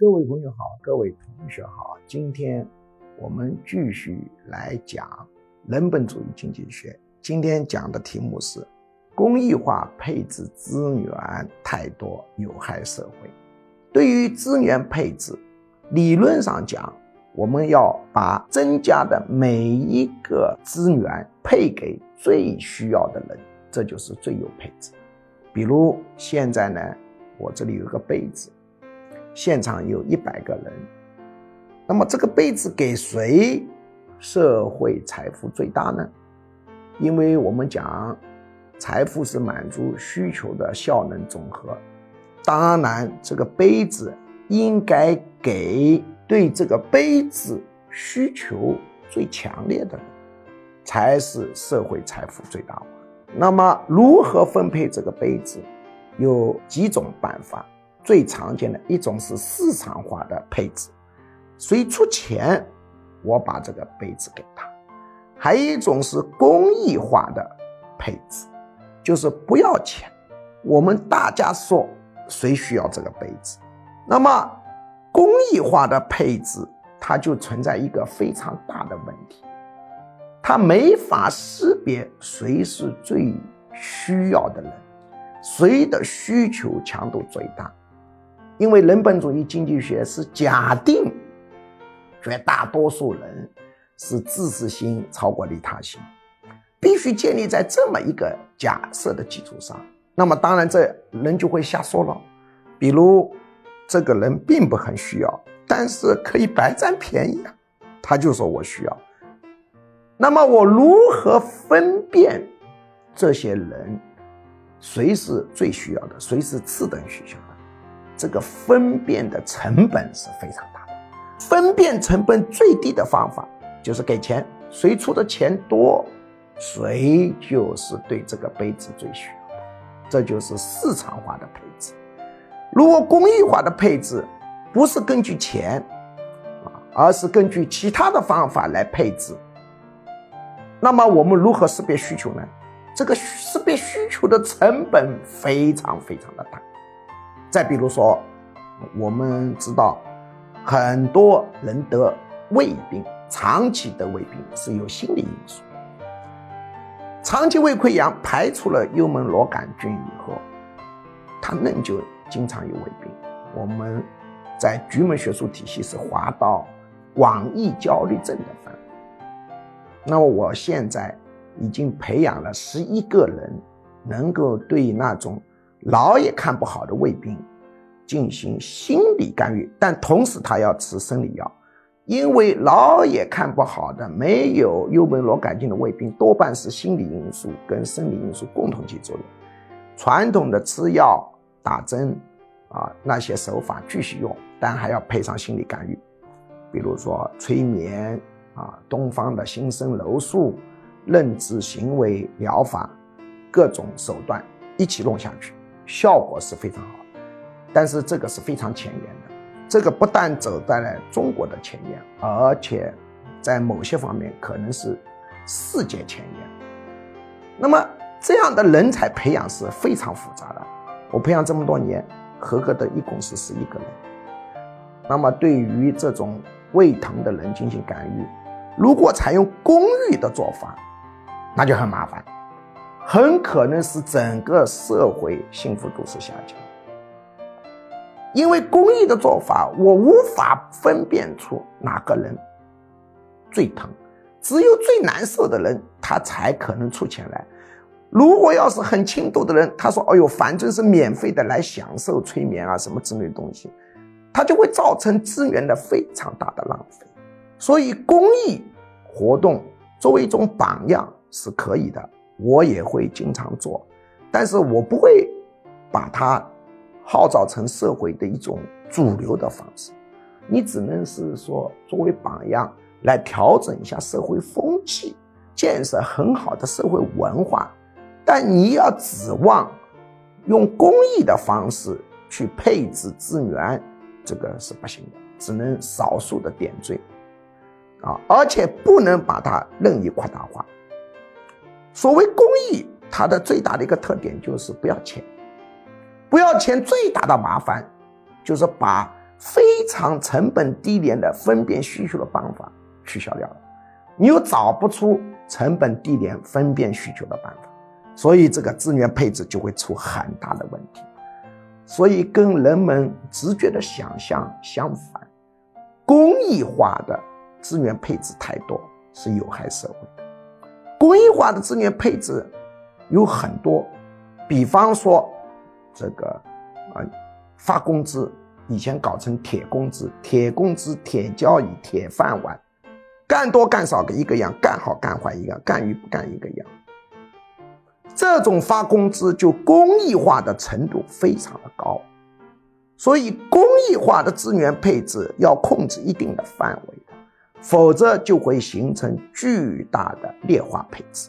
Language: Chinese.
各位朋友好，各位同学好，今天我们继续来讲人本主义经济学。今天讲的题目是公益化配置资源太多有害社会。对于资源配置，理论上讲，我们要把增加的每一个资源配给最需要的人，这就是最优配置。比如现在呢，我这里有个杯子，现场有一百个人，那么这个杯子给谁社会财富最大呢？因为我们讲财富是满足需求的效能总和，当然这个杯子应该给对这个杯子需求最强烈的人，才是社会财富最大化。那么，如何分配这个杯子？有几种办法。最常见的一种是市场化的配置，谁出钱，我把这个杯子给他；还有一种是公益化的配置，就是不要钱，我们大家说谁需要这个杯子。那么，公益化的配置，它就存在一个非常大的问题。它没法识别谁是最需要的人，谁的需求强度最大，因为人本主义经济学是假定绝大多数人是自私心超过利他心，必须建立在这么一个假设的基础上。那么当然这人就会瞎说了，比如这个人并不很需要，但是可以白占便宜啊，他就说我需要。那么我如何分辨这些人谁是最需要的，谁是次等需求？这个分辨的成本是非常大的。分辨成本最低的方法就是给钱，谁出的钱多，谁就是对这个杯子最需要的。这就是市场化的配置。如果公益化的配置不是根据钱啊，而是根据其他的方法来配置。那么我们如何识别需求呢？这个识别需求的成本非常非常的大。再比如说，我们知道很多人得胃病，长期得胃病是有心理因素。长期胃溃疡排除了幽门螺杆菌以后，他仍旧经常有胃病。我们在局门学术体系是划到广义焦虑症的范围。那么我现在已经培养了十一个人，能够对那种老也看不好的胃病进行心理干预，但同时他要吃生理药，因为老也看不好的没有幽门螺杆菌的胃病，多半是心理因素跟生理因素共同起作用。传统的吃药打针啊那些手法继续用，但还要配上心理干预，比如说催眠。啊，东方的新生柔术、认知行为疗法，各种手段一起弄下去，效果是非常好。但是这个是非常前沿的，这个不但走在了中国的前沿，而且在某些方面可能是世界前沿。那么这样的人才培养是非常复杂的。我培养这么多年，合格的一共是十一个人。那么对于这种胃疼的人进行干预。如果采用公益的做法，那就很麻烦，很可能使整个社会幸福度是下降。因为公益的做法，我无法分辨出哪个人最疼，只有最难受的人，他才可能出钱来。如果要是很轻度的人，他说：“哎呦，反正是免费的，来享受催眠啊什么之类的东西，他就会造成资源的非常大的浪费。”所以公益。活动作为一种榜样是可以的，我也会经常做，但是我不会把它号召成社会的一种主流的方式。你只能是说作为榜样来调整一下社会风气，建设很好的社会文化。但你要指望用公益的方式去配置资源，这个是不行的，只能少数的点缀。啊，而且不能把它任意扩大化。所谓公益，它的最大的一个特点就是不要钱。不要钱最大的麻烦，就是把非常成本低廉的分辨需求的办法取消掉了，你又找不出成本低廉分辨需求的办法，所以这个资源配置就会出很大的问题。所以跟人们直觉的想象相反，公益化的资源配置太多是有害社会的。公益化的资源配置有很多，比方说这个啊发工资。以前搞成铁工资、铁工资、铁交椅、铁饭碗，干多干少一个样，干好干坏一样，干与不干一个样。这种发工资就公益化的程度非常的高，所以公益化的资源配置要控制一定的范围，否则就会形成巨大的劣化配置。